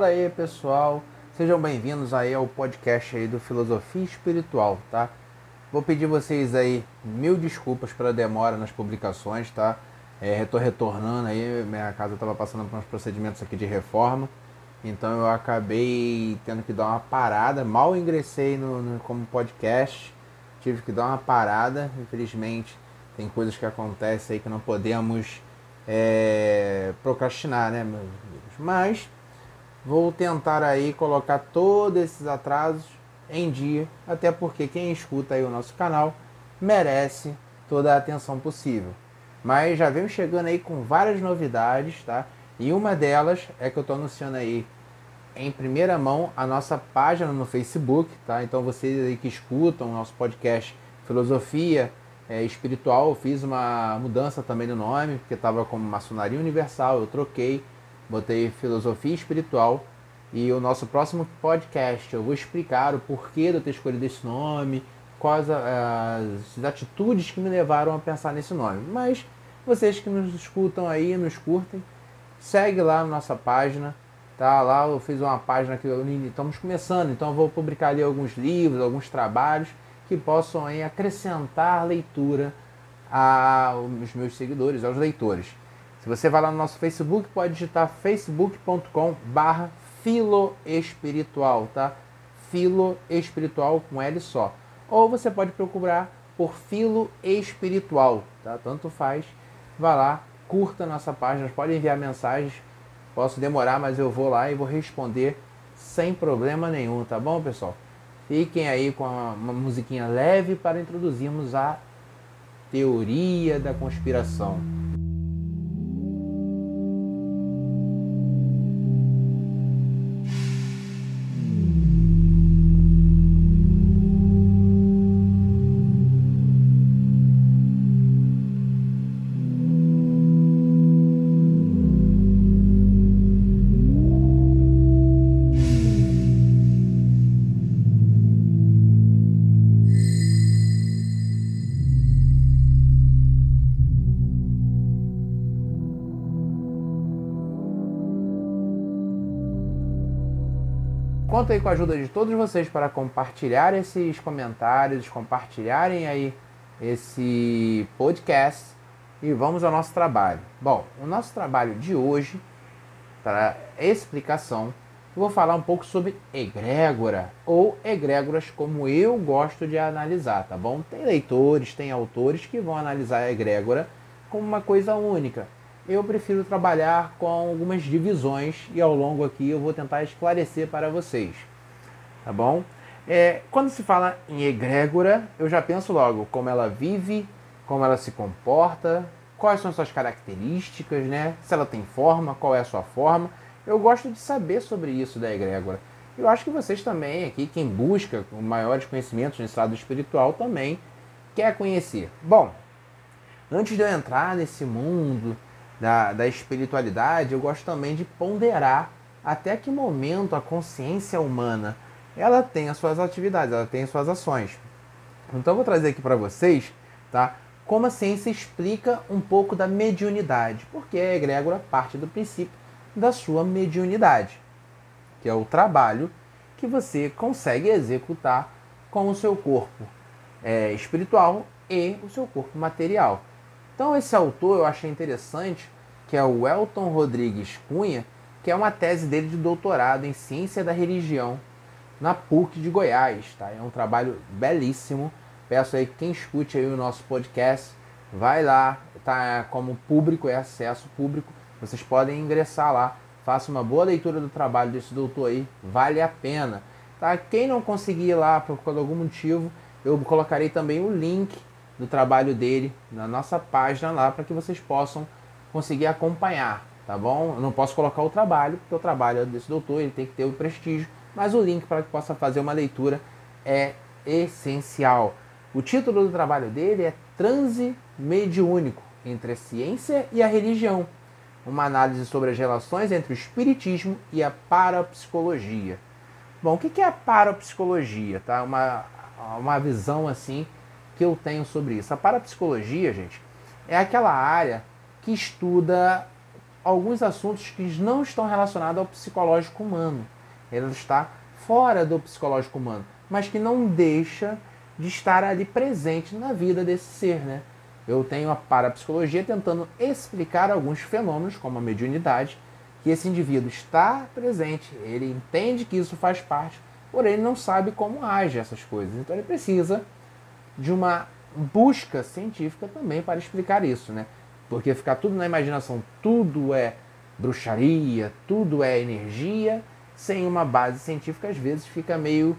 Fala aí, pessoal. Sejam bem-vindos aí ao podcast aí do Filosofia Espiritual, tá? Vou pedir vocês aí mil desculpas pela demora nas publicações, tá? É, tô retornando aí, minha casa estava passando por uns procedimentos aqui de reforma, então eu acabei tendo que dar uma parada. Mal ingressei no, no como podcast, tive que dar uma parada, infelizmente tem coisas que acontecem aí que não podemos é, procrastinar, né? Mas vou tentar aí colocar todos esses atrasos em dia, até porque quem escuta aí o nosso canal merece toda a atenção possível. Mas já venho chegando aí com várias novidades, tá? E uma delas é que eu estou anunciando aí em primeira mão a nossa página no Facebook, tá? Então vocês aí que escutam o nosso podcast Filosofia é, Espiritual, eu fiz uma mudança também no nome, porque estava como Maçonaria Universal, eu troquei, botei Filosofia Espiritual. E o nosso próximo podcast eu vou explicar o porquê de eu ter escolhido esse nome, quais as atitudes que me levaram a pensar nesse nome. Mas vocês que nos escutam aí, nos curtem, segue lá na nossa página, tá? Lá eu fiz uma página que estamos começando, então eu vou publicar ali alguns livros, alguns trabalhos que possam aí, acrescentar leitura aos meus seguidores, aos leitores. Se você vai lá no nosso Facebook, pode digitar facebook.com barra filoespiritual, tá? Filo espiritual com L só. Ou você pode procurar por filo espiritual, tá? Tanto faz. Vá lá, curta nossa página, pode enviar mensagens. Posso demorar, mas eu vou lá e vou responder sem problema nenhum, tá bom, pessoal? Fiquem aí com uma musiquinha leve para introduzirmos a teoria da conspiração. Com a ajuda de todos vocês para compartilhar esses comentários, compartilharem aí esse podcast e vamos ao nosso trabalho. Bom, o nosso trabalho de hoje, para explicação, eu vou falar um pouco sobre egrégora ou egrégoras como eu gosto de analisar, tá bom? Tem leitores, tem autores que vão analisar a egrégora como uma coisa única eu prefiro trabalhar com algumas divisões e ao longo aqui eu vou tentar esclarecer para vocês. Tá bom? É, quando se fala em egrégora, eu já penso logo como ela vive, como ela se comporta, quais são suas características, né? Se ela tem forma, qual é a sua forma. Eu gosto de saber sobre isso da egrégora. Eu acho que vocês também, aqui, quem busca maiores conhecimentos nesse lado espiritual, também quer conhecer. Bom, antes de eu entrar nesse mundo da, da espiritualidade, eu gosto também de ponderar até que momento a consciência humana ela tem as suas atividades, ela tem as suas ações. Então eu vou trazer aqui para vocês, tá? Como a ciência explica um pouco da mediunidade, porque a egrégora parte do princípio da sua mediunidade, que é o trabalho que você consegue executar com o seu corpo é, espiritual e o seu corpo material. Então esse autor eu achei interessante, que é o Elton Rodrigues Cunha, que é uma tese dele de doutorado em ciência da religião na PUC de Goiás, tá? É um trabalho belíssimo. Peço aí que quem escute aí o nosso podcast, vai lá, tá como público, é acesso público. Vocês podem ingressar lá, faça uma boa leitura do trabalho desse doutor aí, vale a pena. Tá? Quem não conseguir ir lá por algum motivo, eu colocarei também o link do trabalho dele na nossa página lá para que vocês possam conseguir acompanhar, tá bom? Eu não posso colocar o trabalho, porque o trabalho desse doutor ele tem que ter o prestígio, mas o link para que possa fazer uma leitura é essencial. O título do trabalho dele é Transe Mediúnico entre a ciência e a religião, uma análise sobre as relações entre o espiritismo e a parapsicologia. Bom, o que é a parapsicologia? Tá? Uma, uma visão assim que eu tenho sobre isso. A parapsicologia, gente, é aquela área que estuda alguns assuntos que não estão relacionados ao psicológico humano. Ela está fora do psicológico humano, mas que não deixa de estar ali presente na vida desse ser, né? Eu tenho a parapsicologia tentando explicar alguns fenômenos, como a mediunidade, que esse indivíduo está presente, ele entende que isso faz parte, porém ele não sabe como age essas coisas. Então ele precisa de uma busca científica também para explicar isso, né? Porque ficar tudo na imaginação, tudo é bruxaria, tudo é energia, sem uma base científica, às vezes fica meio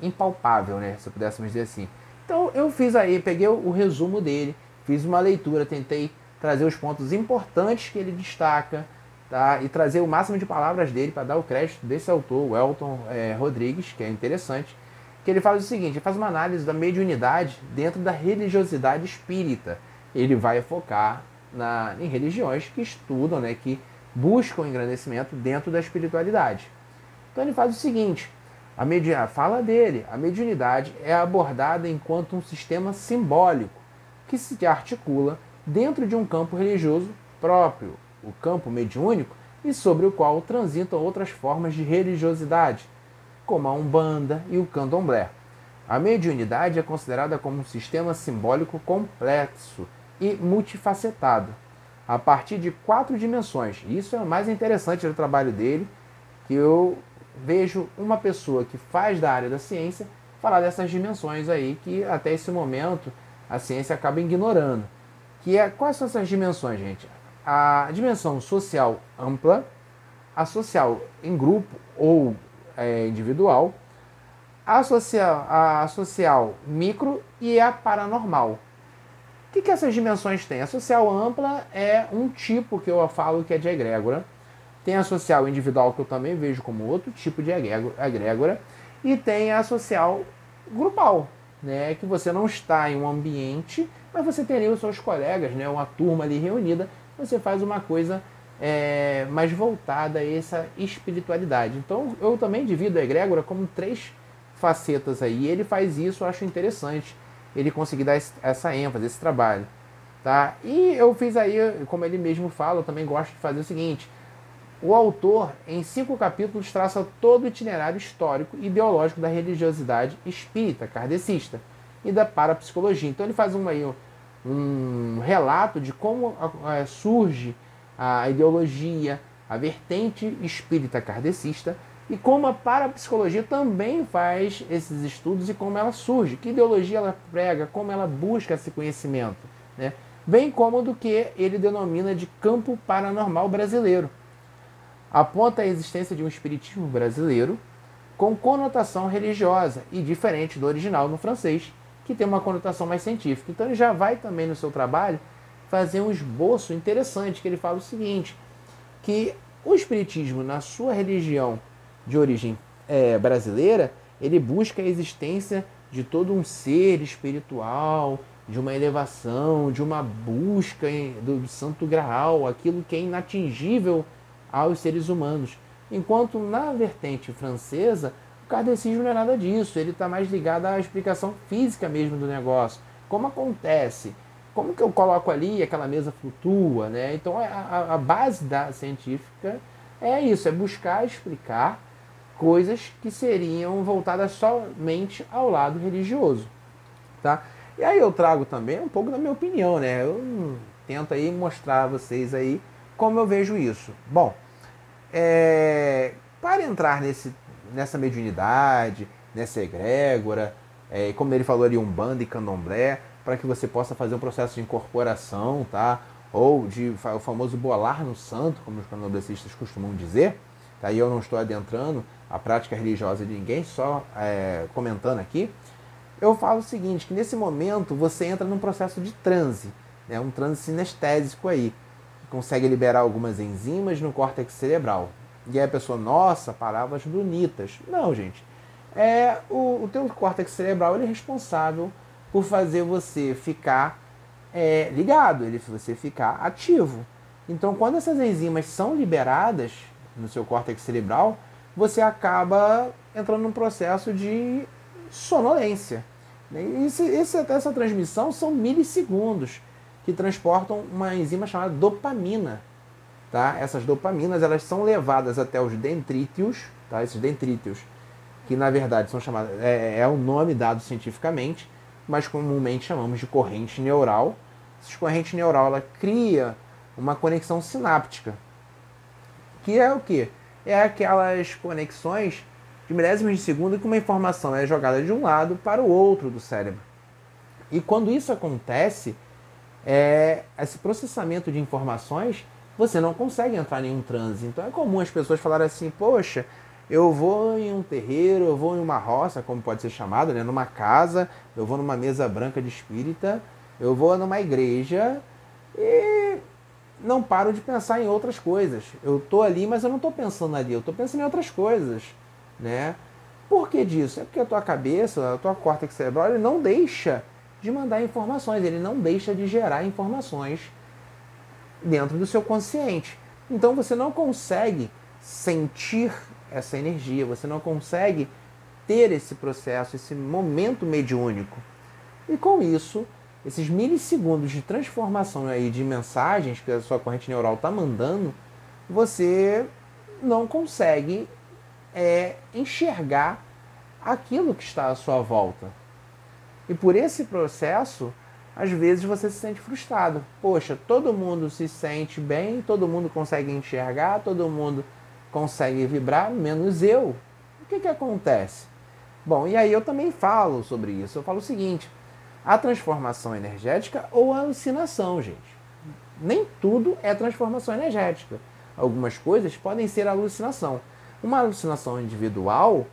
impalpável, né? Se pudéssemos dizer assim. Então eu fiz aí, peguei o resumo dele, fiz uma leitura, tentei trazer os pontos importantes que ele destaca, tá? E trazer o máximo de palavras dele para dar o crédito desse autor, o Elton é, Rodrigues, que é interessante, que ele faz o seguinte, ele faz uma análise da mediunidade dentro da religiosidade espírita. Ele vai focar na, em religiões que estudam, né, que buscam engrandecimento dentro da espiritualidade. Então ele faz o seguinte, a media, fala dele, a mediunidade é abordada enquanto um sistema simbólico que se articula dentro de um campo religioso próprio, o campo mediúnico, e sobre o qual transitam outras formas de religiosidade, como a Umbanda e o Candomblé. A mediunidade é considerada como um sistema simbólico complexo e multifacetado, a partir de quatro dimensões. Isso é o mais interessante do trabalho dele, que eu vejo uma pessoa que faz da área da ciência falar dessas dimensões aí que até esse momento a ciência acaba ignorando. Que é quais são essas dimensões, gente? A dimensão social ampla, a social em grupo ou é, individual, a social, a social micro e a paranormal. O que, que essas dimensões têm? A social ampla é um tipo que eu falo que é de egrégora. Tem a social individual, que eu também vejo como outro tipo de egrégora. E tem a social grupal, né? que você não está em um ambiente, mas você ali os seus colegas, né? uma turma ali reunida, você faz uma coisa é, mais voltada a essa espiritualidade. Então eu também divido a egrégora como três facetas aí. Ele faz isso, eu acho interessante ele conseguir dar essa ênfase, esse trabalho. Tá? E eu fiz aí, como ele mesmo fala, eu também gosto de fazer o seguinte: o autor, em cinco capítulos, traça todo o itinerário histórico e ideológico da religiosidade espírita, kardecista e da parapsicologia. Então ele faz um, aí, um relato de como surge a ideologia, a vertente espírita kardecista e como a parapsicologia também faz esses estudos e como ela surge, que ideologia ela prega, como ela busca esse conhecimento, né? bem como do que ele denomina de campo paranormal brasileiro. Aponta a existência de um espiritismo brasileiro com conotação religiosa e diferente do original no francês, que tem uma conotação mais científica. Então ele já vai também no seu trabalho fazer um esboço interessante que ele fala o seguinte, que o espiritismo na sua religião de origem é, brasileira, ele busca a existência de todo um ser espiritual, de uma elevação, de uma busca do santo graal, aquilo que é inatingível aos seres humanos. Enquanto na vertente francesa, o kardecismo não é nada disso, ele está mais ligado à explicação física mesmo do negócio. Como acontece? Como que eu coloco ali e aquela mesa flutua? Né? Então a, a base da científica é isso, é buscar explicar coisas que seriam voltadas somente ao lado religioso, tá? E aí eu trago também um pouco da minha opinião, né? Eu tento aí mostrar a vocês aí como eu vejo isso. Bom, é, para entrar nesse, nessa mediunidade, nessa egrégora, é, como ele falou ali, um bando e candomblé, para que você possa fazer um processo de incorporação, tá? Ou de o famoso bolar no santo, como os candomblecistas costumam dizer. Tá? E eu não estou adentrando a prática religiosa de ninguém, só é, comentando aqui, eu falo o seguinte, que nesse momento você entra num processo de transe, né, um transe sinestésico aí, consegue liberar algumas enzimas no córtex cerebral. E aí a pessoa, nossa, palavras bonitas. Não, gente. É, o, o teu córtex cerebral ele é responsável por fazer você ficar é, ligado, ele você ficar ativo. Então, quando essas enzimas são liberadas no seu córtex cerebral, você acaba entrando num processo de sonolência. Esse, esse, essa transmissão são milissegundos que transportam uma enzima chamada dopamina. tá? Essas dopaminas elas são levadas até os dendríteos, tá? Esses dendríteos, que na verdade são chamados é, é o nome dado cientificamente, mas comumente chamamos de corrente neural. Essa corrente neural ela cria uma conexão sináptica, que é o que? É aquelas conexões de milésimos de segundo que uma informação é jogada de um lado para o outro do cérebro. E quando isso acontece, é, esse processamento de informações, você não consegue entrar em um transe. Então é comum as pessoas falarem assim, poxa, eu vou em um terreiro, eu vou em uma roça, como pode ser chamado, né? numa casa, eu vou numa mesa branca de espírita, eu vou numa igreja e não paro de pensar em outras coisas. Eu estou ali, mas eu não estou pensando ali, eu estou pensando em outras coisas. Né? Por que disso? É porque a tua cabeça, a tua córtex cerebral, ele não deixa de mandar informações, ele não deixa de gerar informações dentro do seu consciente. Então você não consegue sentir essa energia, você não consegue ter esse processo, esse momento mediúnico. E com isso, esses milissegundos de transformação aí de mensagens que a sua corrente neural está mandando, você não consegue é, enxergar aquilo que está à sua volta. E por esse processo, às vezes você se sente frustrado. Poxa, todo mundo se sente bem, todo mundo consegue enxergar, todo mundo consegue vibrar, menos eu. O que, que acontece? Bom, e aí eu também falo sobre isso. Eu falo o seguinte: a transformação energética ou a alucinação, gente. Nem tudo é transformação energética. Algumas coisas podem ser alucinação. Uma alucinação individual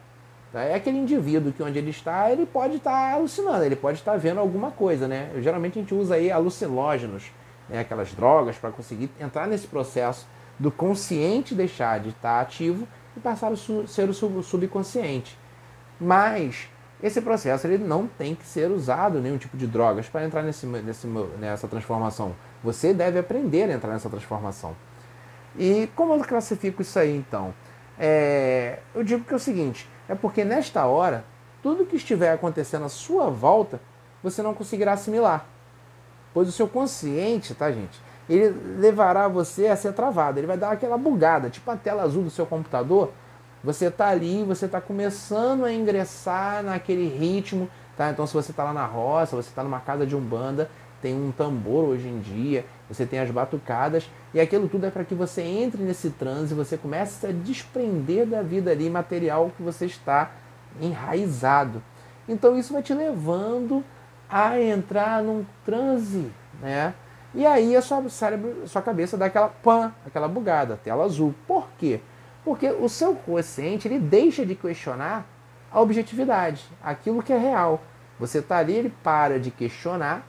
Tá? É aquele indivíduo que onde ele está, ele pode estar tá alucinando, ele pode estar tá vendo alguma coisa, né? Geralmente a gente usa aí alucinógenos, né? aquelas drogas, para conseguir entrar nesse processo do consciente deixar de estar ativo e passar a ser o subconsciente. Mas esse processo ele não tem que ser usado nenhum tipo de drogas para entrar nesse, nesse, nessa transformação. Você deve aprender a entrar nessa transformação. E como eu classifico isso aí então? É, eu digo que é o seguinte: é porque nesta hora, tudo que estiver acontecendo à sua volta, você não conseguirá assimilar. Pois o seu consciente, tá, gente? Ele levará você a ser travado. Ele vai dar aquela bugada, tipo a tela azul do seu computador. Você está ali, você está começando a ingressar naquele ritmo, tá? Então, se você está lá na roça, você está numa casa de umbanda, tem um tambor hoje em dia, você tem as batucadas, e aquilo tudo é para que você entre nesse transe, você comece a desprender da vida ali material que você está enraizado. Então isso vai te levando a entrar num transe, né? E aí a sua cérebro, a sua cabeça dá aquela pan, aquela bugada, tela azul. Por quê? Porque o seu consciente ele deixa de questionar a objetividade, aquilo que é real. Você está ali, ele para de questionar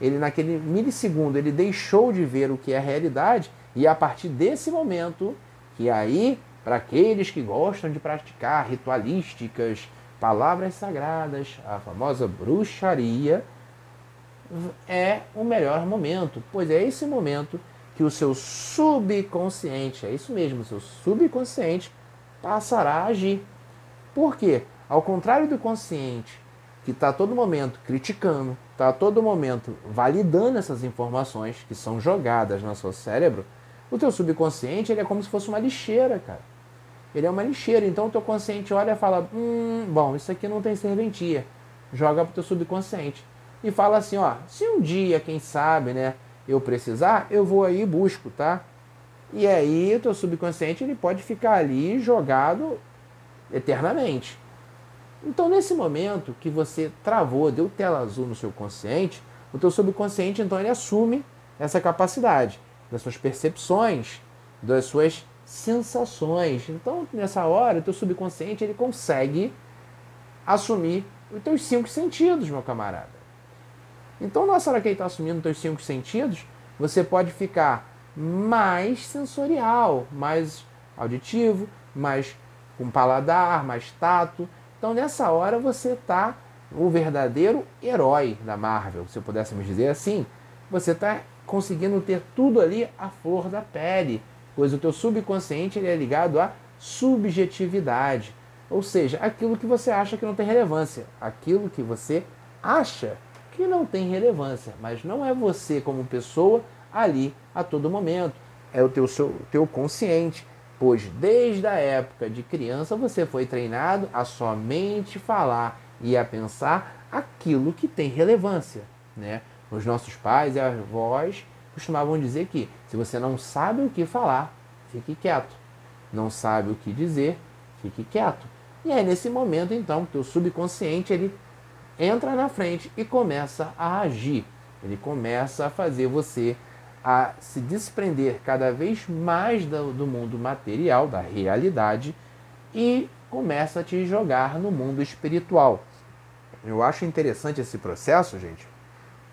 ele naquele milissegundo ele deixou de ver o que é realidade e a partir desse momento que aí para aqueles que gostam de praticar ritualísticas, palavras sagradas, a famosa bruxaria é o melhor momento, pois é esse momento que o seu subconsciente, é isso mesmo, o seu subconsciente passará a agir. Por quê? Ao contrário do consciente, que está a todo momento criticando, está a todo momento validando essas informações que são jogadas no seu cérebro, o teu subconsciente ele é como se fosse uma lixeira, cara. Ele é uma lixeira, então o teu consciente olha e fala, hum, bom, isso aqui não tem serventia. Joga pro teu subconsciente. E fala assim, ó, se um dia, quem sabe, né, eu precisar, eu vou aí e busco, tá? E aí o teu subconsciente ele pode ficar ali jogado eternamente. Então, nesse momento que você travou, deu tela azul no seu consciente, o teu subconsciente, então, ele assume essa capacidade das suas percepções, das suas sensações. Então, nessa hora, o teu subconsciente, ele consegue assumir os teus cinco sentidos, meu camarada. Então, nessa hora que ele está assumindo os cinco sentidos, você pode ficar mais sensorial, mais auditivo, mais com paladar, mais tato, então nessa hora você está o verdadeiro herói da Marvel, se pudéssemos dizer assim. Você está conseguindo ter tudo ali à flor da pele, pois o teu subconsciente ele é ligado à subjetividade, ou seja, aquilo que você acha que não tem relevância, aquilo que você acha que não tem relevância, mas não é você como pessoa ali a todo momento. é o teu, seu, teu consciente, pois desde a época de criança você foi treinado a somente falar e a pensar aquilo que tem relevância. Né? Os nossos pais e avós costumavam dizer que se você não sabe o que falar, fique quieto. Não sabe o que dizer, fique quieto. E aí nesse momento então, teu subconsciente ele entra na frente e começa a agir. Ele começa a fazer você a se desprender cada vez mais do, do mundo material, da realidade, e começa a te jogar no mundo espiritual. Eu acho interessante esse processo, gente,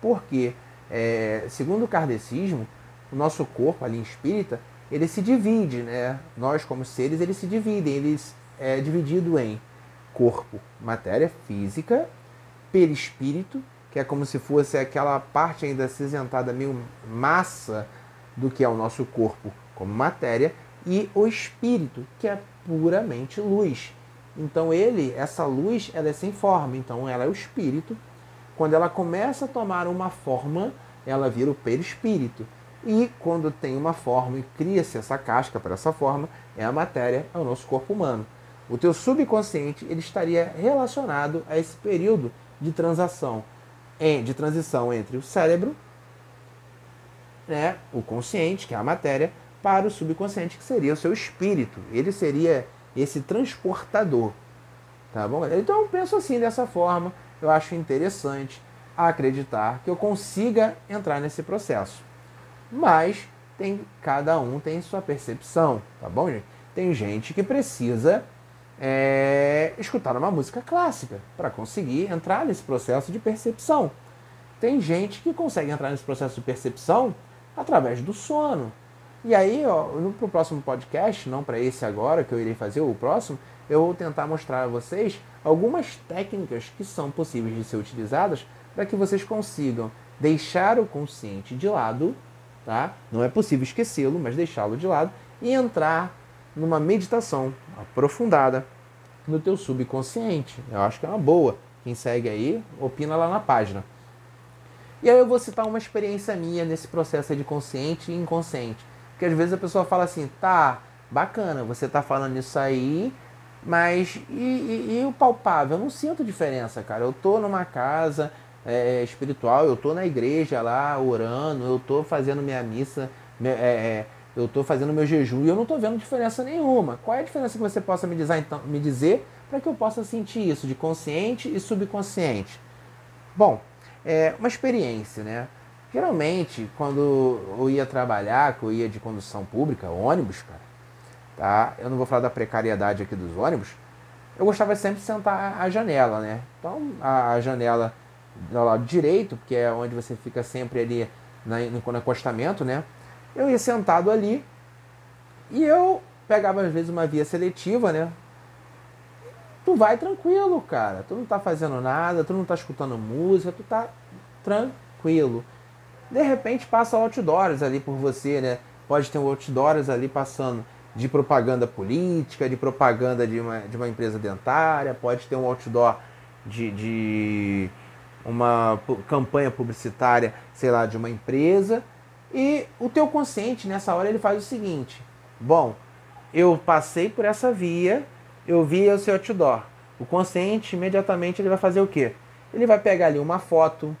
porque, é, segundo o kardecismo, o nosso corpo, ali espírita, ele se divide, né? Nós, como seres, eles se dividem. Ele é dividido em corpo, matéria física, perispírito, que é como se fosse aquela parte ainda acinzentada, meio massa do que é o nosso corpo como matéria, e o espírito, que é puramente luz. Então ele, essa luz, ela é sem forma, então ela é o espírito. Quando ela começa a tomar uma forma, ela vira o perispírito. E quando tem uma forma e cria-se essa casca para essa forma, é a matéria, é o nosso corpo humano. O teu subconsciente ele estaria relacionado a esse período de transação, de transição entre o cérebro, né, o consciente, que é a matéria, para o subconsciente, que seria o seu espírito. Ele seria esse transportador. Tá bom? Então eu penso assim dessa forma, eu acho interessante acreditar que eu consiga entrar nesse processo. Mas tem cada um tem sua percepção, tá bom, gente? Tem gente que precisa é, escutar uma música clássica para conseguir entrar nesse processo de percepção. Tem gente que consegue entrar nesse processo de percepção através do sono. E aí, ó, no próximo podcast, não para esse agora que eu irei fazer, o próximo, eu vou tentar mostrar a vocês algumas técnicas que são possíveis de ser utilizadas para que vocês consigam deixar o consciente de lado, tá? Não é possível esquecê-lo, mas deixá-lo de lado e entrar numa meditação aprofundada no teu subconsciente. Eu acho que é uma boa. Quem segue aí, opina lá na página. E aí eu vou citar uma experiência minha nesse processo de consciente e inconsciente. Porque às vezes a pessoa fala assim, tá, bacana, você tá falando isso aí, mas e, e, e o palpável? Eu não sinto diferença, cara. Eu tô numa casa é, espiritual, eu tô na igreja lá orando, eu tô fazendo minha missa, é, é, eu estou fazendo meu jejum e eu não estou vendo diferença nenhuma. Qual é a diferença que você possa me dizer, então, dizer para que eu possa sentir isso de consciente e subconsciente? Bom, é uma experiência, né? Geralmente, quando eu ia trabalhar, que eu ia de condução pública, ônibus, cara, tá? Eu não vou falar da precariedade aqui dos ônibus. Eu gostava sempre de sentar à janela, né? Então, a, janela do lado direito, porque é onde você fica sempre ali no, no acostamento, né? Eu ia sentado ali e eu pegava às vezes uma via seletiva, né? Tu vai tranquilo, cara. Tu não tá fazendo nada, tu não tá escutando música, tu tá tranquilo. De repente passa outdoors ali por você, né? Pode ter um outdoors ali passando de propaganda política, de propaganda de uma, de uma empresa dentária, pode ter um outdoor de, de uma campanha publicitária, sei lá, de uma empresa. E o teu consciente nessa hora ele faz o seguinte: bom, eu passei por essa via, eu vi o seu outdoor. O consciente imediatamente ele vai fazer o quê? Ele vai pegar ali uma foto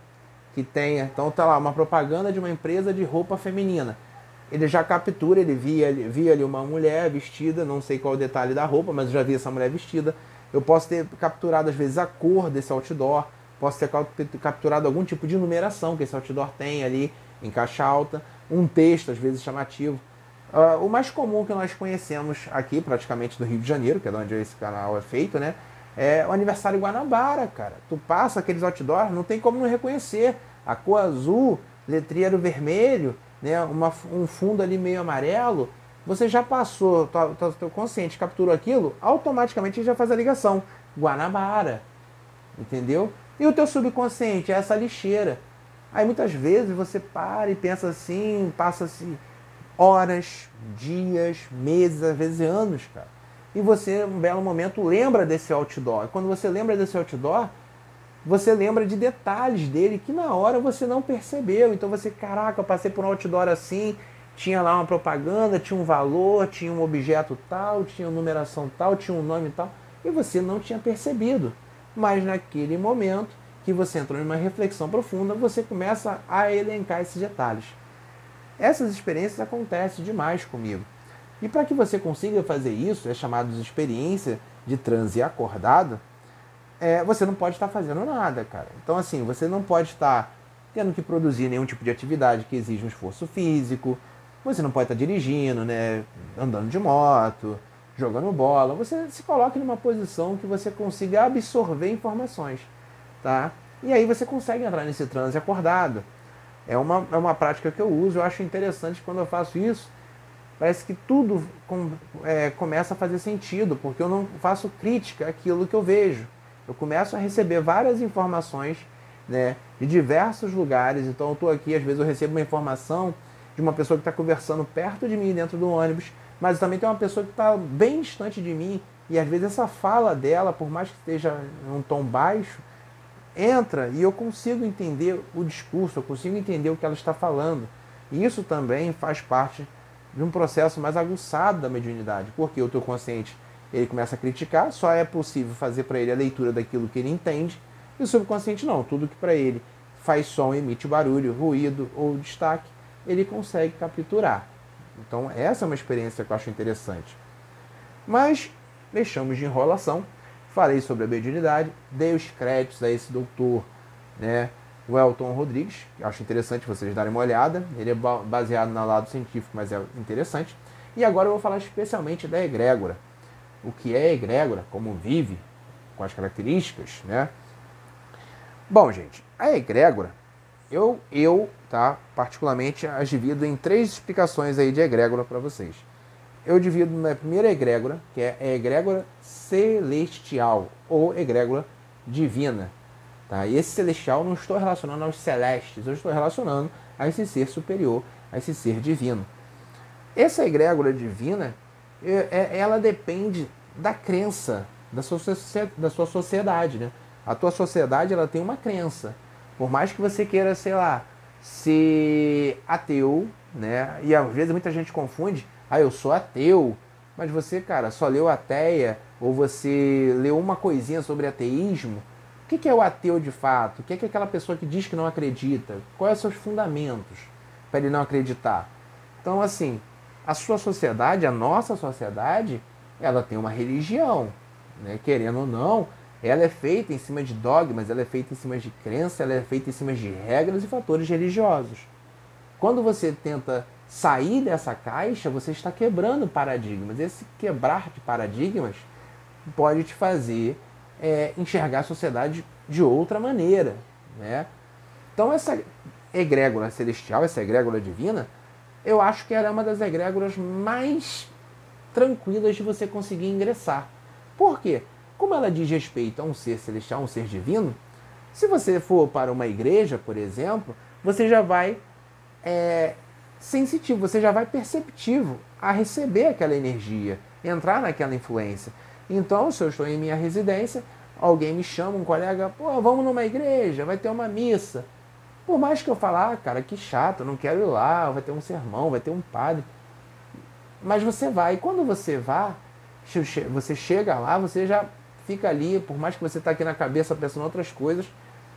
que tenha, então tá lá uma propaganda de uma empresa de roupa feminina. Ele já captura, ele via, via ali uma mulher vestida, não sei qual o detalhe da roupa, mas eu já vi essa mulher vestida. Eu posso ter capturado às vezes a cor desse outdoor, posso ter capturado algum tipo de numeração que esse outdoor tem ali em caixa alta, um texto às vezes chamativo. Uh, o mais comum que nós conhecemos aqui, praticamente do Rio de Janeiro, que é de onde esse canal é feito, né? É o aniversário Guanabara, cara. Tu passa aqueles outdoors, não tem como não reconhecer. A cor azul, letreiro vermelho, né? Uma, um fundo ali meio amarelo. Você já passou, teu consciente capturou aquilo, automaticamente já faz a ligação. Guanabara. Entendeu? E o teu subconsciente é essa lixeira. Aí muitas vezes você para e pensa assim, passa-se horas, dias, meses, às vezes anos, cara. E você, um belo momento, lembra desse outdoor. E quando você lembra desse outdoor, você lembra de detalhes dele que na hora você não percebeu. Então você, caraca, eu passei por um outdoor assim tinha lá uma propaganda, tinha um valor, tinha um objeto tal, tinha uma numeração tal, tinha um nome tal, e você não tinha percebido. Mas naquele momento que você entrou em uma reflexão profunda, você começa a elencar esses detalhes. Essas experiências acontecem demais comigo. E para que você consiga fazer isso, é chamado de experiência de transe acordado, é, você não pode estar fazendo nada, cara. Então, assim, você não pode estar tendo que produzir nenhum tipo de atividade que exija um esforço físico, você não pode estar dirigindo, né, andando de moto, jogando bola. Você se coloca numa posição que você consiga absorver informações, tá? E aí você consegue entrar nesse transe acordado. É uma, é uma prática que eu uso, eu acho interessante quando eu faço isso. Parece que tudo com, é, começa a fazer sentido, porque eu não faço crítica àquilo que eu vejo. Eu começo a receber várias informações né, de diversos lugares. Então eu estou aqui, às vezes eu recebo uma informação de uma pessoa que está conversando perto de mim dentro do ônibus, mas também tem uma pessoa que está bem distante de mim e às vezes essa fala dela, por mais que esteja em um tom baixo, entra e eu consigo entender o discurso, eu consigo entender o que ela está falando. E isso também faz parte de um processo mais aguçado da mediunidade, porque o teu consciente ele começa a criticar, só é possível fazer para ele a leitura daquilo que ele entende, e o subconsciente não, tudo que para ele faz som, emite barulho, ruído ou destaque, ele consegue capturar. Então, essa é uma experiência que eu acho interessante. Mas deixamos de enrolação falei sobre a mediunidade, dei os créditos a esse doutor, né, o Elton Rodrigues, acho interessante vocês darem uma olhada. Ele é baseado no lado científico, mas é interessante. E agora eu vou falar especialmente da egrégora. O que é egrégora, como vive, com as características, né? Bom, gente, a egrégora, eu, eu tá, particularmente, as divido em três explicações aí de egrégora para vocês eu divido na primeira egrégora, que é a egrégora celestial ou egrégora divina. Tá? E esse celestial não estou relacionando aos celestes, eu estou relacionando a esse ser superior, a esse ser divino. Essa egrégora divina, é, é, ela depende da crença da sua, da sua sociedade. Né? A tua sociedade ela tem uma crença. Por mais que você queira, sei lá, ser ateu, né? e às vezes muita gente confunde ah, eu sou ateu. Mas você, cara, só leu ateia ou você leu uma coisinha sobre ateísmo? O que é o ateu de fato? O que é aquela pessoa que diz que não acredita? Quais são os fundamentos para ele não acreditar? Então, assim, a sua sociedade, a nossa sociedade, ela tem uma religião, né? querendo ou não, ela é feita em cima de dogmas, ela é feita em cima de crença, ela é feita em cima de regras e fatores religiosos. Quando você tenta sair dessa caixa, você está quebrando paradigmas. Esse quebrar de paradigmas pode te fazer é, enxergar a sociedade de outra maneira. Né? Então, essa egrégora celestial, essa egrégora divina, eu acho que ela é uma das egrégoras mais tranquilas de você conseguir ingressar. Por quê? Como ela diz respeito a um ser celestial, um ser divino, se você for para uma igreja, por exemplo, você já vai é, sensitivo, você já vai perceptivo a receber aquela energia, entrar naquela influência. Então, se eu estou em minha residência, alguém me chama, um colega, pô, vamos numa igreja, vai ter uma missa. Por mais que eu falar, ah, cara, que chato, não quero ir lá, vai ter um sermão, vai ter um padre. Mas você vai, e quando você vá, você chega lá, você já fica ali, por mais que você está aqui na cabeça pensando outras coisas,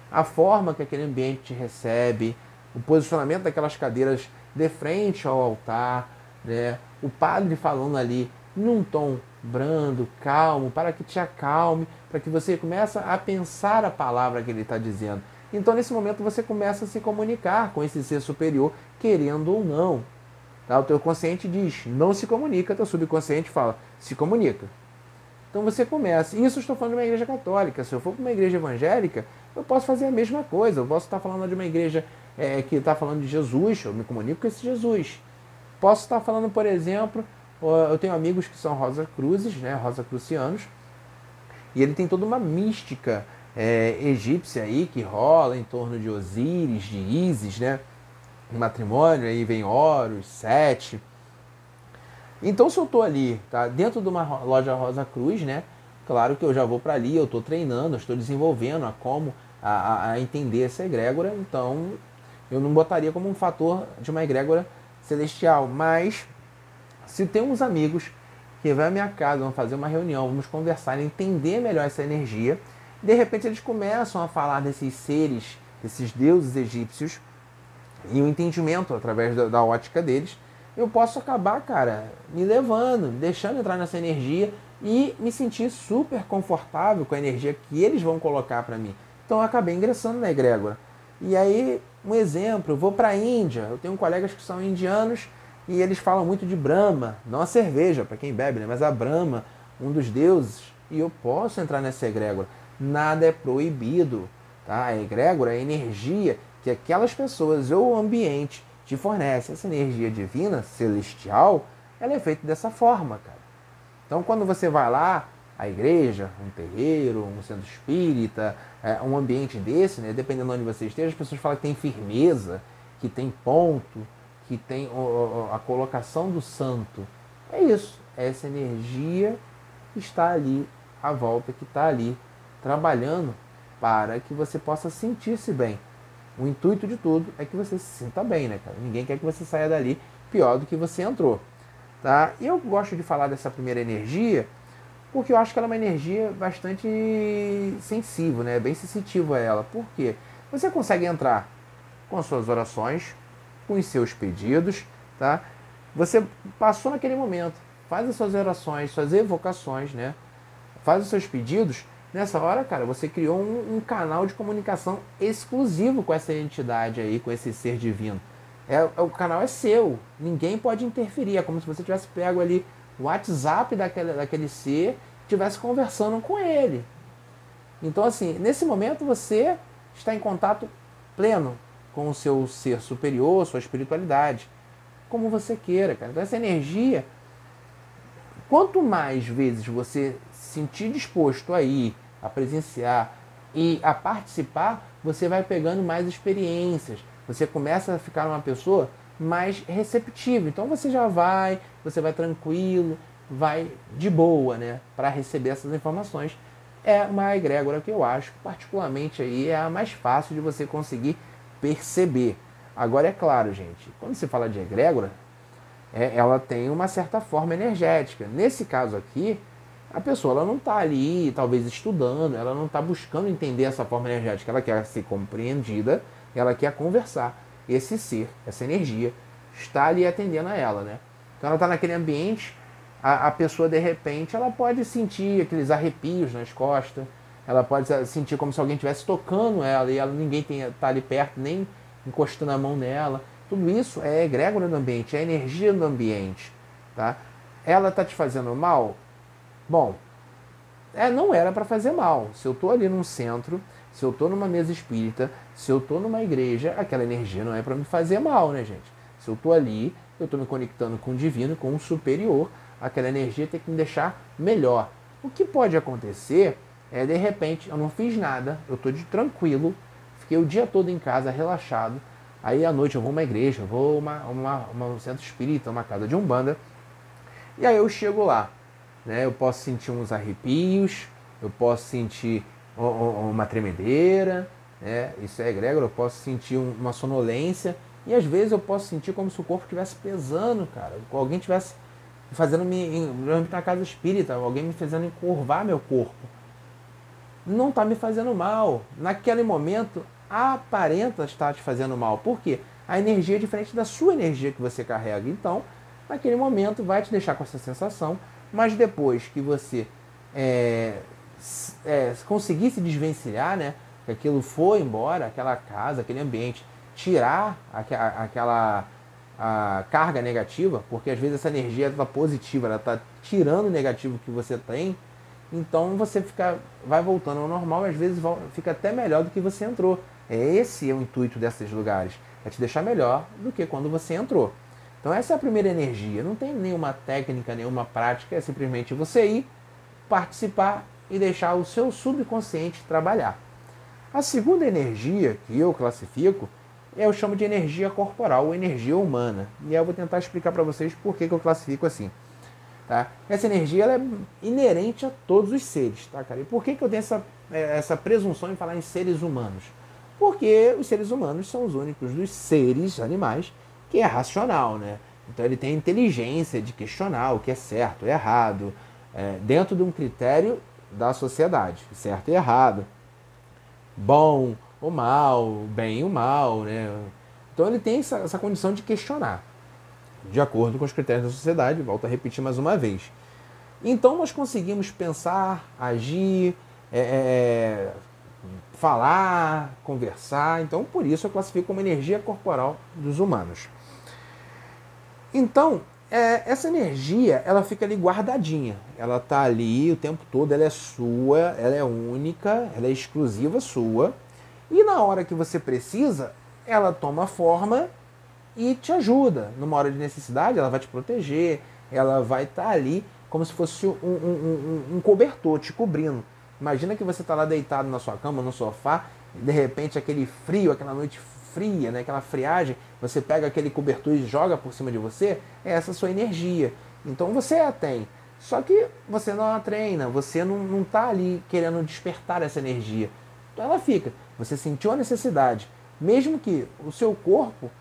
a forma que aquele ambiente te recebe, o posicionamento daquelas cadeiras de frente ao altar, né? o padre falando ali num tom brando, calmo, para que te acalme, para que você comece a pensar a palavra que ele está dizendo. Então, nesse momento, você começa a se comunicar com esse ser superior, querendo ou não. Tá? O teu consciente diz, não se comunica, teu subconsciente fala, se comunica. Então você começa. Isso estou falando de uma igreja católica. Se eu for para uma igreja evangélica, eu posso fazer a mesma coisa. Eu posso estar falando de uma igreja é, que está falando de Jesus, eu me comunico com esse Jesus. Posso estar falando, por exemplo, eu tenho amigos que são Rosa Cruzes, né, Rosa Crucianos, e ele tem toda uma mística é, egípcia aí que rola em torno de Osíris, de Ísis, né? O matrimônio, aí vem Horus, Sete. Então, se eu estou ali, tá, dentro de uma loja Rosa Cruz, né? Claro que eu já vou para ali, eu estou treinando, estou desenvolvendo a como a, a, entender essa egrégora, então eu não botaria como um fator de uma egrégora celestial, mas se tem uns amigos que vão à minha casa, vão fazer uma reunião, vamos conversar, entender melhor essa energia, de repente eles começam a falar desses seres, desses deuses egípcios, e o entendimento através da, da ótica deles, eu posso acabar, cara, me levando, deixando entrar nessa energia e me sentir super confortável com a energia que eles vão colocar para mim. Então eu acabei ingressando na egrégora. E aí, um exemplo, eu vou para a Índia, eu tenho colegas que são indianos e eles falam muito de Brahma, não a cerveja, para quem bebe, né? mas a Brahma, um dos deuses, e eu posso entrar nessa egrégora. Nada é proibido. Tá? A egrégora é a energia que aquelas pessoas ou o ambiente te fornece. Essa energia divina, celestial, ela é feita dessa forma, cara. Então, quando você vai lá, a igreja, um terreiro, um centro espírita, é, um ambiente desse, né, dependendo de onde você esteja, as pessoas falam que tem firmeza, que tem ponto, que tem a colocação do santo. É isso, essa energia que está ali à volta, que está ali trabalhando para que você possa sentir-se bem. O intuito de tudo é que você se sinta bem, né, cara? Ninguém quer que você saia dali pior do que você entrou. Tá? E eu gosto de falar dessa primeira energia porque eu acho que ela é uma energia bastante sensível, né? bem sensitiva a ela. Por quê? Você consegue entrar com as suas orações, com os seus pedidos, tá? Você passou naquele momento, faz as suas orações, suas evocações, né? Faz os seus pedidos. Nessa hora, cara, você criou um, um canal de comunicação exclusivo com essa entidade aí, com esse ser divino. É, é, o canal é seu, ninguém pode interferir. É como se você tivesse pego ali o WhatsApp daquele, daquele ser estivesse conversando com ele. Então, assim, nesse momento você está em contato pleno com o seu ser superior, sua espiritualidade, como você queira, cara. Então essa energia, quanto mais vezes você se sentir disposto a ir, a presenciar e a participar, você vai pegando mais experiências. Você começa a ficar uma pessoa mais receptiva. Então você já vai, você vai tranquilo, vai de boa, né, para receber essas informações. É uma egrégora que eu acho, particularmente aí, é a mais fácil de você conseguir perceber. Agora é claro, gente, quando se fala de egrégora, é, ela tem uma certa forma energética. Nesse caso aqui, a pessoa ela não está ali, talvez estudando, ela não está buscando entender essa forma energética, ela quer ser compreendida, ela quer conversar. Esse ser, essa energia, está ali atendendo a ela, né? Então ela está naquele ambiente, a, a pessoa de repente ela pode sentir aqueles arrepios nas costas, ela pode sentir como se alguém estivesse tocando ela e ela, ninguém está ali perto, nem encostando a mão nela. Tudo isso é egrégora do ambiente, é energia do ambiente. Tá? Ela está te fazendo mal? Bom, é, não era para fazer mal. Se eu estou ali num centro, se eu estou numa mesa espírita, se eu estou numa igreja, aquela energia não é para me fazer mal, né, gente? Se eu estou ali, eu estou me conectando com o divino, com o superior, aquela energia tem que me deixar melhor. O que pode acontecer é, de repente, eu não fiz nada, eu estou de tranquilo, fiquei o dia todo em casa, relaxado. Aí à noite eu vou uma igreja, eu vou uma, uma, uma, um centro espírita, uma casa de umbanda. E aí eu chego lá, né? Eu posso sentir uns arrepios, eu posso sentir uma tremedeira, né? Isso é egrégora, eu posso sentir uma sonolência. E às vezes eu posso sentir como se o corpo estivesse pesando, cara. Alguém estivesse fazendo me na casa espírita, alguém me fazendo encurvar meu corpo não está me fazendo mal. Naquele momento, aparenta estar te fazendo mal. Por quê? A energia é diferente da sua energia que você carrega. Então, naquele momento, vai te deixar com essa sensação, mas depois que você é, é, conseguir se desvencilhar, né? Que aquilo foi embora, aquela casa, aquele ambiente, tirar aquela a carga negativa, porque às vezes essa energia está positiva, ela está tirando o negativo que você tem então você fica, vai voltando ao normal e às vezes fica até melhor do que você entrou. É esse é o intuito desses lugares, é te deixar melhor do que quando você entrou. Então essa é a primeira energia. Não tem nenhuma técnica, nenhuma prática, é simplesmente você ir, participar e deixar o seu subconsciente trabalhar. A segunda energia que eu classifico eu chamo de energia corporal ou energia humana. E eu vou tentar explicar para vocês por que, que eu classifico assim. Tá? Essa energia ela é inerente a todos os seres. Tá, cara? E por que, que eu tenho essa, é, essa presunção em falar em seres humanos? Porque os seres humanos são os únicos dos seres animais que é racional, né? Então ele tem a inteligência de questionar o que é certo e errado, é, dentro de um critério da sociedade, certo e errado, bom ou mal, bem ou mal, né? Então ele tem essa, essa condição de questionar, de acordo com os critérios da sociedade, volto a repetir mais uma vez. Então nós conseguimos pensar, agir, é, é, falar, conversar. Então por isso eu classifico como energia corporal dos humanos. Então é, essa energia ela fica ali guardadinha. Ela está ali o tempo todo, ela é sua, ela é única, ela é exclusiva sua. E na hora que você precisa, ela toma forma e te ajuda. Numa hora de necessidade, ela vai te proteger, ela vai estar tá ali como se fosse um, um, um, um cobertor te cobrindo. Imagina que você está lá deitado na sua cama, no sofá, e de repente aquele frio, aquela noite fria, né, aquela friagem, você pega aquele cobertor e joga por cima de você, é essa sua energia. Então você a tem. Só que você não a treina, você não está ali querendo despertar essa energia. Então ela fica. Você sentiu a necessidade. Mesmo que o seu corpo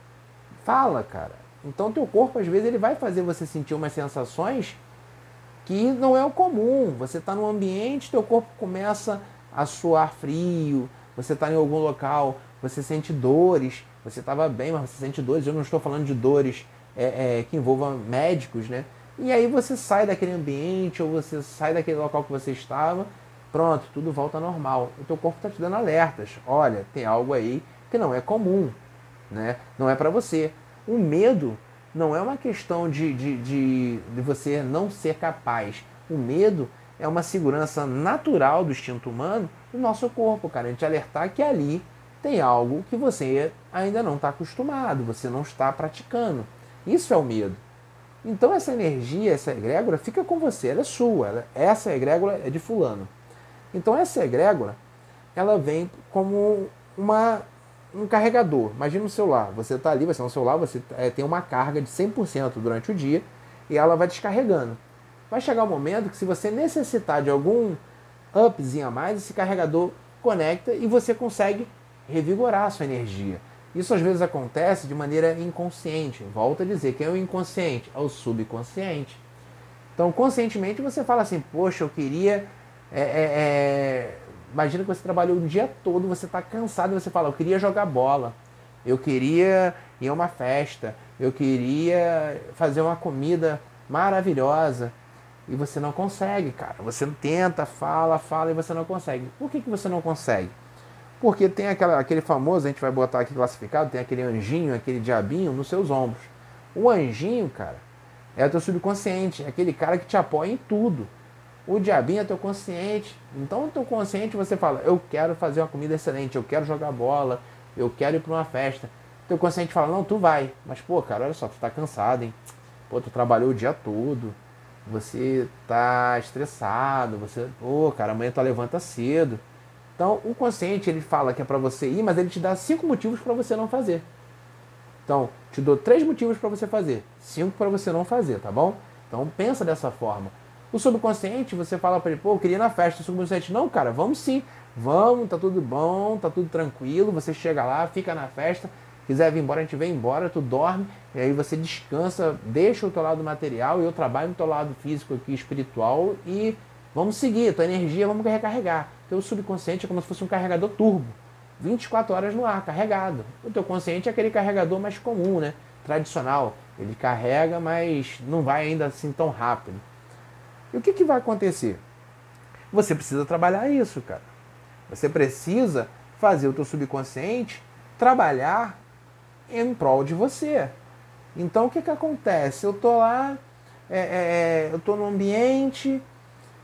fala, cara. Então teu corpo, às vezes, ele vai fazer você sentir umas sensações que não é o comum. Você está num ambiente, teu corpo começa a suar frio, você está em algum local, você sente dores, você estava bem, mas você sente dores. Eu não estou falando de dores é, é, que envolvam médicos, né? E aí você sai daquele ambiente ou você sai daquele local que você estava, pronto, tudo volta ao normal. O teu corpo está te dando alertas. Olha, tem algo aí que não é comum, né? Não é para você. O medo não é uma questão de, de, de, de você não ser capaz. O medo é uma segurança natural do instinto humano do nosso corpo, cara. A gente alertar que ali tem algo que você ainda não está acostumado, você não está praticando. Isso é o medo. Então essa energia, essa egrégora fica com você, ela é sua. Ela, essa egrégora é de fulano. Então essa egrégora, ela vem como uma um carregador. Imagina um celular. Você está ali, você é um celular, você é, tem uma carga de 100% durante o dia e ela vai descarregando. Vai chegar um momento que se você necessitar de algum upzinho a mais, esse carregador conecta e você consegue revigorar a sua energia. Isso às vezes acontece de maneira inconsciente. Volto a dizer, quem é o inconsciente? É o subconsciente. Então, conscientemente você fala assim, poxa, eu queria é, é, é Imagina que você trabalhou o dia todo, você está cansado e você fala, eu queria jogar bola, eu queria ir a uma festa, eu queria fazer uma comida maravilhosa. E você não consegue, cara. Você tenta, fala, fala e você não consegue. Por que, que você não consegue? Porque tem aquela, aquele famoso, a gente vai botar aqui classificado, tem aquele anjinho, aquele diabinho nos seus ombros. O anjinho, cara, é o teu subconsciente, é aquele cara que te apoia em tudo. O diabinho é teu consciente. Então, o teu consciente você fala: Eu quero fazer uma comida excelente, eu quero jogar bola, eu quero ir para uma festa. Teu consciente fala: Não, tu vai. Mas, pô, cara, olha só, tu tá cansado, hein? Pô, tu trabalhou o dia todo, você tá estressado, você, pô, cara, amanhã tu levanta cedo. Então, o consciente ele fala que é para você ir, mas ele te dá cinco motivos para você não fazer. Então, te dou três motivos para você fazer, cinco para você não fazer, tá bom? Então, pensa dessa forma. O subconsciente, você fala para ele, pô, eu queria ir na festa. O subconsciente, não, cara, vamos sim. Vamos, tá tudo bom, tá tudo tranquilo. Você chega lá, fica na festa. Quiser vir embora, a gente vem embora, tu dorme, e aí você descansa, deixa o teu lado material e eu trabalho no teu lado físico aqui, espiritual, e vamos seguir, tua energia vamos recarregar. Teu subconsciente é como se fosse um carregador turbo. 24 horas no ar, carregado. O teu consciente é aquele carregador mais comum, né? Tradicional. Ele carrega, mas não vai ainda assim tão rápido. E o que, que vai acontecer? Você precisa trabalhar isso, cara. Você precisa fazer o teu subconsciente trabalhar em prol de você. Então o que, que acontece? Eu tô lá, é, é, é eu tô no ambiente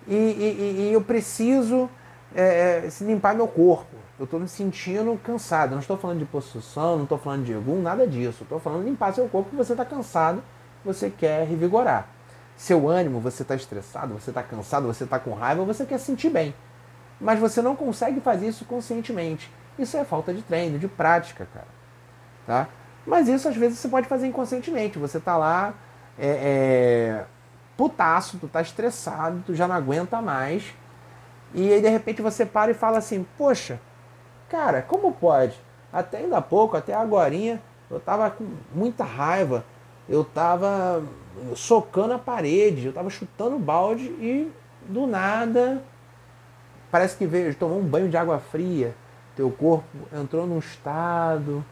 e, e, e eu preciso é, é limpar meu corpo. Eu estou me sentindo cansado. Não estou falando de posição, não estou falando de algum, nada disso. Estou falando de limpar seu corpo porque você está cansado, você quer revigorar seu ânimo, você está estressado, você está cansado, você está com raiva, você quer sentir bem. Mas você não consegue fazer isso conscientemente. Isso é falta de treino, de prática, cara. Tá? Mas isso às vezes você pode fazer inconscientemente. Você está lá, é, é, putaço, tu tá estressado, tu já não aguenta mais. E aí de repente você para e fala assim, poxa, cara, como pode? Até ainda há pouco, até agora eu estava com muita raiva, eu estava socando a parede, eu estava chutando balde e do nada parece que veio, tomou um banho de água fria, teu corpo entrou num estado,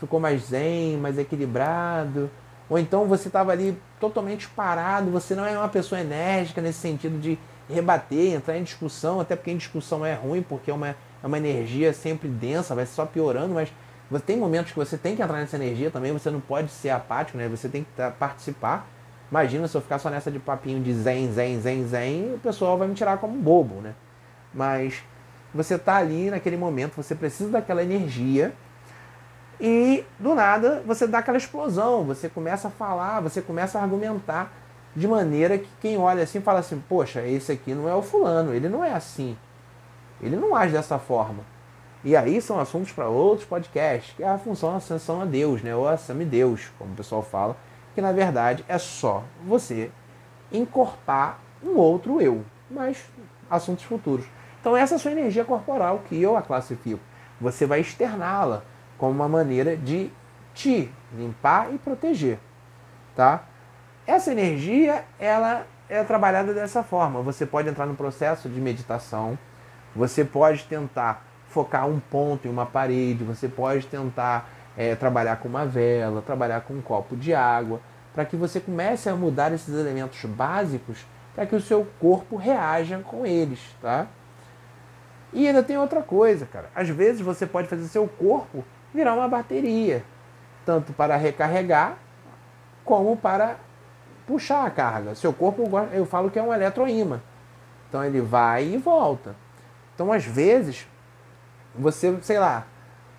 ficou mais zen, mais equilibrado, ou então você estava ali totalmente parado, você não é uma pessoa enérgica nesse sentido de rebater, entrar em discussão, até porque em discussão é ruim, porque é uma, é uma energia sempre densa, vai só piorando, mas você tem momentos que você tem que entrar nessa energia também, você não pode ser apático, né? Você tem que participar. Imagina se eu ficar só nessa de papinho de zen, zen, zen, zen, o pessoal vai me tirar como bobo, né? Mas você tá ali naquele momento, você precisa daquela energia e do nada você dá aquela explosão, você começa a falar, você começa a argumentar de maneira que quem olha assim fala assim: Poxa, esse aqui não é o fulano, ele não é assim, ele não age dessa forma. E aí são assuntos para outros podcasts, que é a função ascensão a Deus, né? ou a Deus, como o pessoal fala, que na verdade é só você encorpar um outro eu, mas assuntos futuros. Então essa é a sua energia corporal que eu a classifico. Você vai externá-la como uma maneira de te limpar e proteger, tá? Essa energia, ela é trabalhada dessa forma. Você pode entrar no processo de meditação, você pode tentar focar um ponto em uma parede, você pode tentar é, trabalhar com uma vela, trabalhar com um copo de água, para que você comece a mudar esses elementos básicos para que o seu corpo reaja com eles, tá? E ainda tem outra coisa, cara. Às vezes você pode fazer seu corpo virar uma bateria, tanto para recarregar como para puxar a carga. Seu corpo, eu falo que é um eletroímã. Então ele vai e volta. Então às vezes você, sei lá,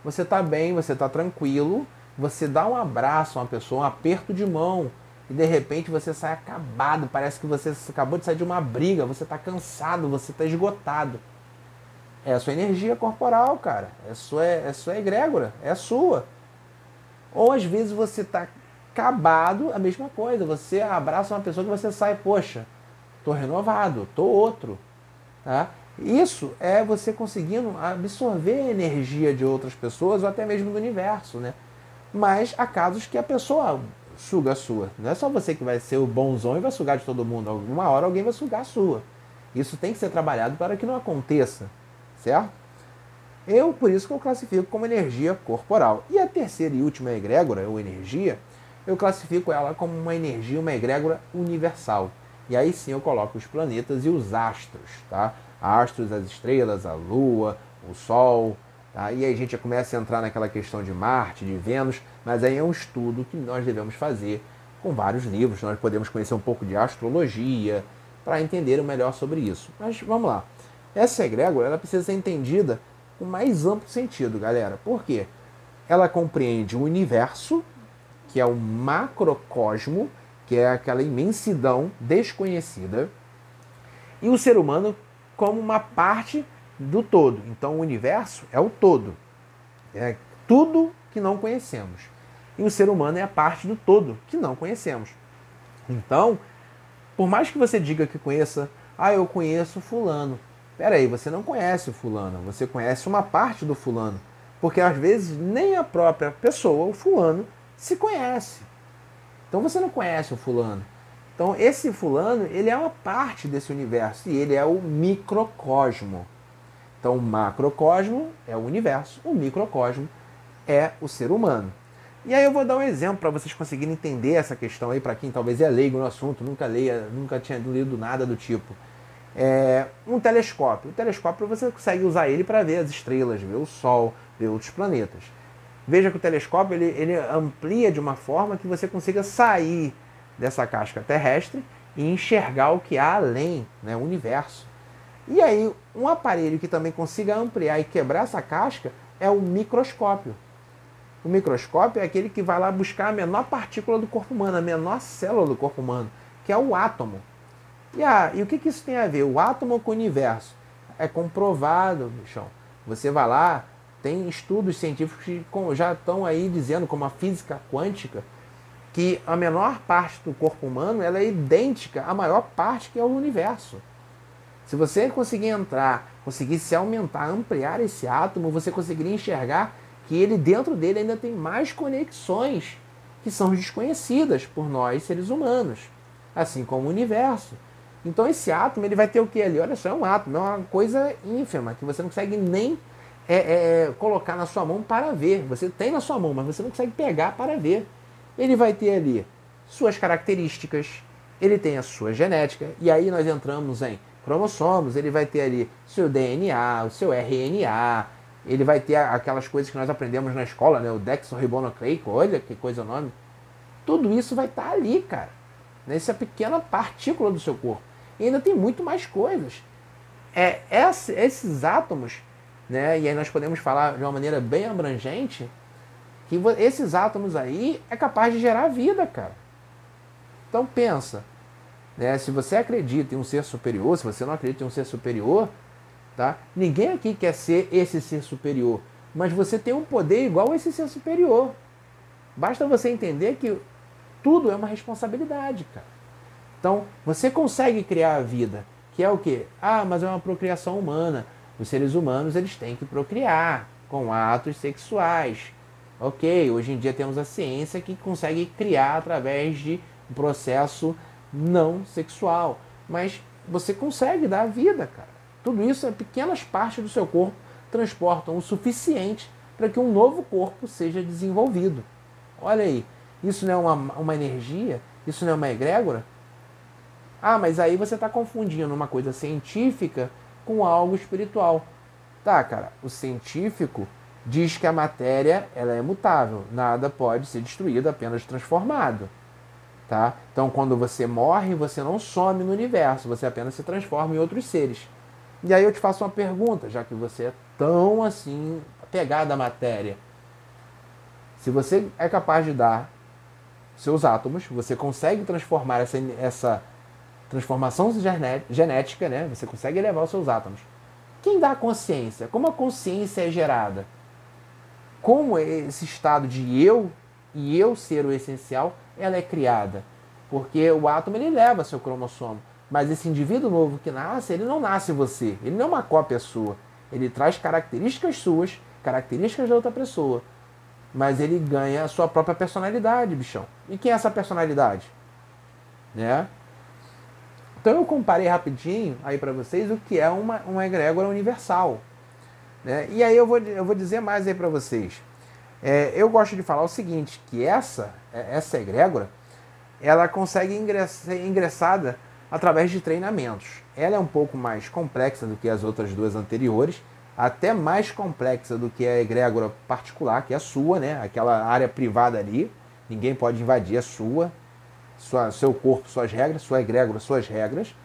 você está bem, você está tranquilo, você dá um abraço a uma pessoa, um aperto de mão, e de repente você sai acabado, parece que você acabou de sair de uma briga, você está cansado, você está esgotado. É a sua energia corporal, cara. É sua, é sua egrégora, é a sua. Ou às vezes você está acabado, a mesma coisa. Você abraça uma pessoa que você sai, poxa, tô renovado, tô outro. Tá? Isso é você conseguindo absorver a energia de outras pessoas ou até mesmo do universo, né? Mas há casos que a pessoa suga a sua. Não é só você que vai ser o bonzão e vai sugar de todo mundo. Alguma hora alguém vai sugar a sua. Isso tem que ser trabalhado para que não aconteça, certo? Eu, por isso que eu classifico como energia corporal. E a terceira e última egrégora, ou energia, eu classifico ela como uma energia, uma egrégora universal. E aí sim eu coloco os planetas e os astros, tá? Astros, as estrelas, a Lua, o Sol, tá? E aí a gente já começa a entrar naquela questão de Marte, de Vênus, mas aí é um estudo que nós devemos fazer com vários livros. Nós podemos conhecer um pouco de astrologia para entender melhor sobre isso. Mas vamos lá. Essa egrégora ela precisa ser entendida com mais amplo sentido, galera. Por quê? Ela compreende o universo, que é o macrocosmo, que é aquela imensidão desconhecida, e o ser humano como uma parte do todo. Então o universo é o todo. É tudo que não conhecemos. E o ser humano é a parte do todo que não conhecemos. Então, por mais que você diga que conheça, ah, eu conheço fulano. Peraí, você não conhece o fulano, você conhece uma parte do fulano. Porque às vezes nem a própria pessoa, o fulano, se conhece. Então você não conhece o fulano. Então esse fulano, ele é uma parte desse universo e ele é o microcosmo. Então o macrocosmo é o universo, o microcosmo é o ser humano. E aí eu vou dar um exemplo para vocês conseguirem entender essa questão aí para quem talvez é leigo no assunto, nunca leia, nunca tinha lido nada do tipo. É um telescópio. O telescópio você consegue usar ele para ver as estrelas, ver o Sol, ver outros planetas. Veja que o telescópio ele, ele amplia de uma forma que você consiga sair dessa casca terrestre e enxergar o que há além, né, o universo. E aí, um aparelho que também consiga ampliar e quebrar essa casca é o microscópio. O microscópio é aquele que vai lá buscar a menor partícula do corpo humano, a menor célula do corpo humano, que é o átomo. E, ah, e o que, que isso tem a ver? O átomo com o universo. É comprovado, bichão. Você vai lá, tem estudos científicos que já estão aí dizendo, como a física quântica, que a menor parte do corpo humano ela é idêntica à maior parte que é o universo. Se você conseguir entrar, conseguir se aumentar, ampliar esse átomo, você conseguiria enxergar que ele dentro dele ainda tem mais conexões que são desconhecidas por nós seres humanos, assim como o universo. Então esse átomo ele vai ter o que ali? Olha só, é um átomo, é uma coisa ínfima que você não consegue nem é, é, colocar na sua mão para ver. Você tem na sua mão, mas você não consegue pegar para ver. Ele vai ter ali suas características, ele tem a sua genética, e aí nós entramos em cromossomos, ele vai ter ali seu DNA, o seu RNA, ele vai ter aquelas coisas que nós aprendemos na escola, né? o dexorribonucleico, olha que coisa o nome. Tudo isso vai estar tá ali, cara, nessa pequena partícula do seu corpo. E ainda tem muito mais coisas. É, esses átomos, né? e aí nós podemos falar de uma maneira bem abrangente, que esses átomos aí é capaz de gerar vida, cara. Então pensa, né? se você acredita em um ser superior, se você não acredita em um ser superior, tá? Ninguém aqui quer ser esse ser superior, mas você tem um poder igual a esse ser superior. Basta você entender que tudo é uma responsabilidade, cara. Então, você consegue criar a vida, que é o quê? Ah, mas é uma procriação humana. Os seres humanos, eles têm que procriar com atos sexuais. Ok, hoje em dia temos a ciência que consegue criar através de um processo não sexual. Mas você consegue dar vida, cara. Tudo isso é pequenas partes do seu corpo transportam o suficiente para que um novo corpo seja desenvolvido. Olha aí, isso não é uma, uma energia? Isso não é uma egrégora? Ah, mas aí você está confundindo uma coisa científica com algo espiritual. Tá, cara, o científico diz que a matéria ela é mutável, nada pode ser destruído, apenas transformado. Tá? Então, quando você morre, você não some no universo, você apenas se transforma em outros seres. E aí eu te faço uma pergunta, já que você é tão assim apegado à matéria. Se você é capaz de dar seus átomos, você consegue transformar essa, essa transformação genética, né? Você consegue elevar os seus átomos. Quem dá a consciência? Como a consciência é gerada? Como esse estado de eu e eu ser o essencial, ela é criada? Porque o átomo ele leva seu cromossomo. Mas esse indivíduo novo que nasce, ele não nasce você. Ele não é uma cópia sua. Ele traz características suas, características da outra pessoa. Mas ele ganha a sua própria personalidade, bichão. E quem é essa personalidade? Né? Então eu comparei rapidinho aí para vocês o que é uma, uma egrégora universal. Né? E aí eu vou, eu vou dizer mais aí para vocês. É, eu gosto de falar o seguinte, que essa, essa egrégora, ela consegue ingressar, ingressada através de treinamentos. Ela é um pouco mais complexa do que as outras duas anteriores, até mais complexa do que a egrégora particular, que é a sua, né? aquela área privada ali, ninguém pode invadir, a sua, sua seu corpo, suas regras, sua egrégora, suas regras.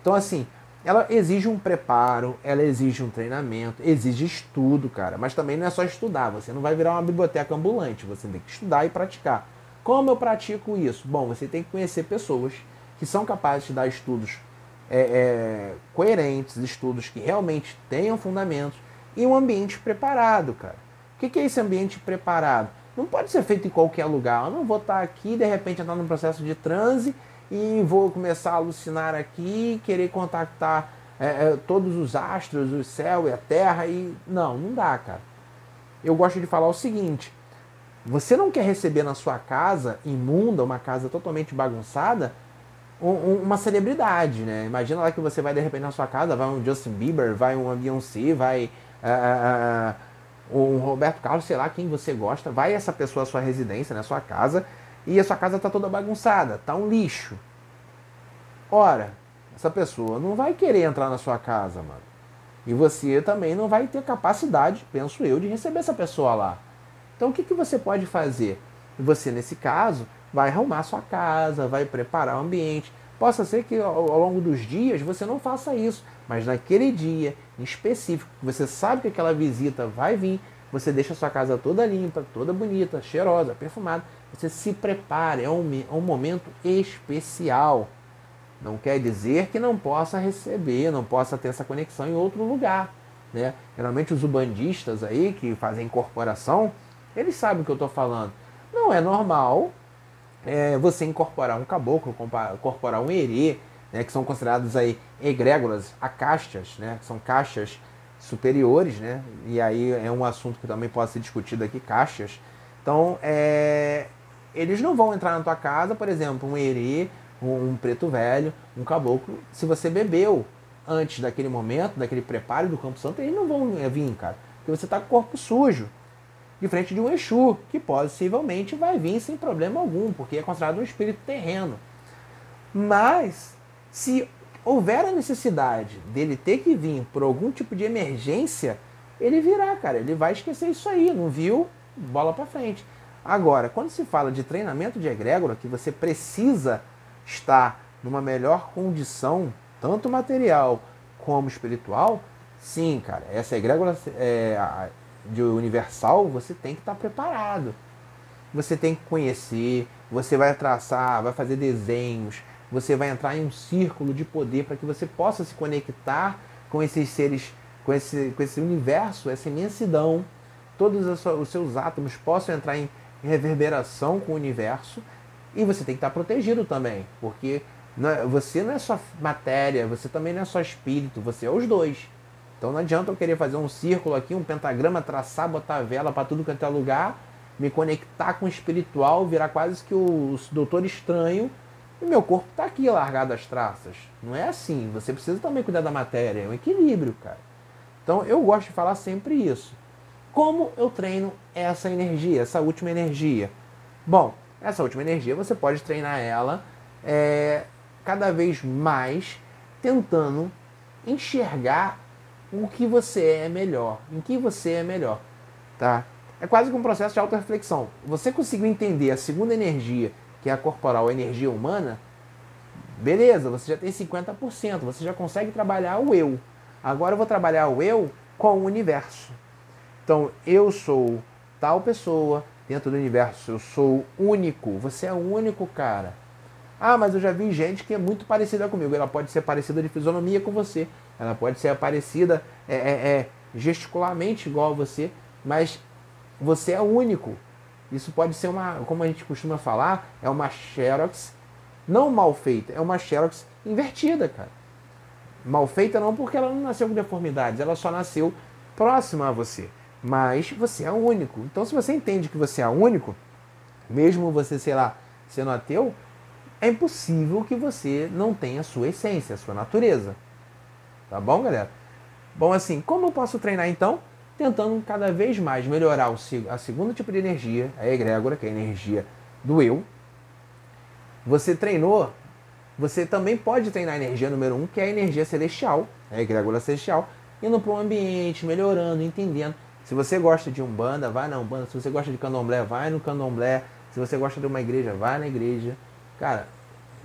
Então, assim, ela exige um preparo, ela exige um treinamento, exige estudo, cara. Mas também não é só estudar, você não vai virar uma biblioteca ambulante, você tem que estudar e praticar. Como eu pratico isso? Bom, você tem que conhecer pessoas que são capazes de dar estudos é, é, coerentes, estudos que realmente tenham fundamentos e um ambiente preparado, cara. O que, é esse ambiente preparado? Não pode ser feito em qualquer lugar. Eu não vou estar aqui de repente entrar num processo de transe e vou começar a alucinar aqui, querer contactar é, é, todos os astros, o céu e a terra e não, não dá, cara. Eu gosto de falar o seguinte: você não quer receber na sua casa imunda, uma casa totalmente bagunçada, um, uma celebridade, né? Imagina lá que você vai de repente na sua casa, vai um Justin Bieber, vai um Beyoncé, vai uh, um Roberto Carlos, sei lá quem você gosta, vai essa pessoa à sua residência, na sua casa, e a sua casa tá toda bagunçada, tá um lixo. Ora, essa pessoa não vai querer entrar na sua casa, mano. E você também não vai ter capacidade, penso eu, de receber essa pessoa lá. Então o que, que você pode fazer? Você, nesse caso, vai arrumar sua casa, vai preparar o ambiente. Possa ser que ao, longo dos dias você não faça isso, mas naquele dia em específico, você sabe que aquela visita vai vir, você deixa sua casa toda limpa, toda bonita, cheirosa, perfumada. Você se prepare, é um, é um momento especial. Não quer dizer que não possa receber, não possa ter essa conexão em outro lugar. Né? Geralmente os ubandistas aí que fazem incorporação, eles sabem o que eu estou falando. Não é normal é, você incorporar um caboclo, incorporar um herê, né, que são considerados aí egrégoras, acastas, né, são caixas superiores, né? E aí é um assunto que também pode ser discutido aqui, caixas. Então, é, eles não vão entrar na tua casa, por exemplo, um herê, um, preto velho, um caboclo, se você bebeu antes daquele momento, daquele preparo do Campo Santo, eles não vão vir, cara. Porque você está com o corpo sujo. De frente de um Exu, que possivelmente vai vir sem problema algum, porque é considerado um espírito terreno. Mas, se houver a necessidade dele ter que vir por algum tipo de emergência, ele virá, cara. Ele vai esquecer isso aí, não viu? Bola para frente. Agora, quando se fala de treinamento de egrégora, que você precisa estar numa melhor condição, tanto material como espiritual, sim, cara, essa egrégora é, de universal, você tem que estar preparado. Você tem que conhecer, você vai traçar, vai fazer desenhos, você vai entrar em um círculo de poder para que você possa se conectar com esses seres, com esse, com esse universo, essa imensidão. Todos os seus átomos possam entrar em reverberação com o universo e você tem que estar protegido também, porque é, você não é só matéria, você também não é só espírito, você é os dois. Então não adianta eu querer fazer um círculo aqui, um pentagrama, traçar, botar vela para tudo quanto é lugar, me conectar com o espiritual, virar quase que o doutor estranho e meu corpo está aqui largado as traças. Não é assim. Você precisa também cuidar da matéria. É um equilíbrio, cara. Então eu gosto de falar sempre isso. Como eu treino essa energia, essa última energia? Bom, essa última energia você pode treinar ela é, cada vez mais tentando enxergar o que você é melhor, em que você é melhor, tá? É quase que um processo de auto-reflexão. Você conseguiu entender a segunda energia que é a corporal, a energia humana, beleza, você já tem 50%, você já consegue trabalhar o eu. Agora eu vou trabalhar o eu com o universo. Então, eu sou tal pessoa dentro do universo, eu sou único, você é único, cara. Ah, mas eu já vi gente que é muito parecida comigo. Ela pode ser parecida de fisionomia com você, ela pode ser parecida é, é, é, gesticularmente igual a você, mas você é único. Isso pode ser uma, como a gente costuma falar, é uma xerox não mal feita, é uma xerox invertida, cara. Mal feita não porque ela não nasceu com deformidades, ela só nasceu próxima a você. Mas você é único. Então, se você entende que você é único, mesmo você, sei lá, sendo ateu, é impossível que você não tenha a sua essência, a sua natureza. Tá bom, galera? Bom, assim, como eu posso treinar então? tentando cada vez mais melhorar o, a segundo tipo de energia, a egrégora, que é a energia do eu. Você treinou, você também pode treinar a energia número um, que é a energia celestial, a egrégora celestial, indo para o ambiente, melhorando, entendendo. Se você gosta de umbanda, vai na umbanda. Se você gosta de candomblé, vai no candomblé. Se você gosta de uma igreja, vai na igreja. Cara,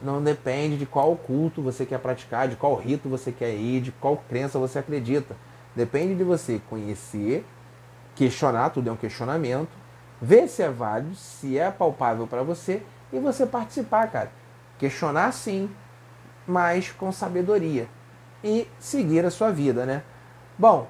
não depende de qual culto você quer praticar, de qual rito você quer ir, de qual crença você acredita. Depende de você conhecer, questionar, tudo é um questionamento, ver se é válido, se é palpável para você e você participar, cara. Questionar sim, mas com sabedoria e seguir a sua vida, né? Bom,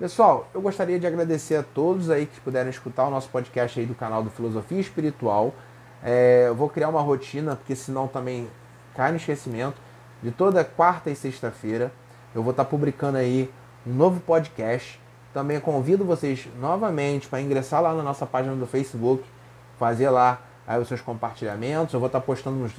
pessoal, eu gostaria de agradecer a todos aí que puderam escutar o nosso podcast aí do canal do Filosofia Espiritual. É, eu vou criar uma rotina, porque senão também cai no esquecimento. De toda quarta e sexta-feira eu vou estar publicando aí um novo podcast. Também convido vocês novamente para ingressar lá na nossa página do Facebook, fazer lá aí os seus compartilhamentos. Eu vou estar postando uns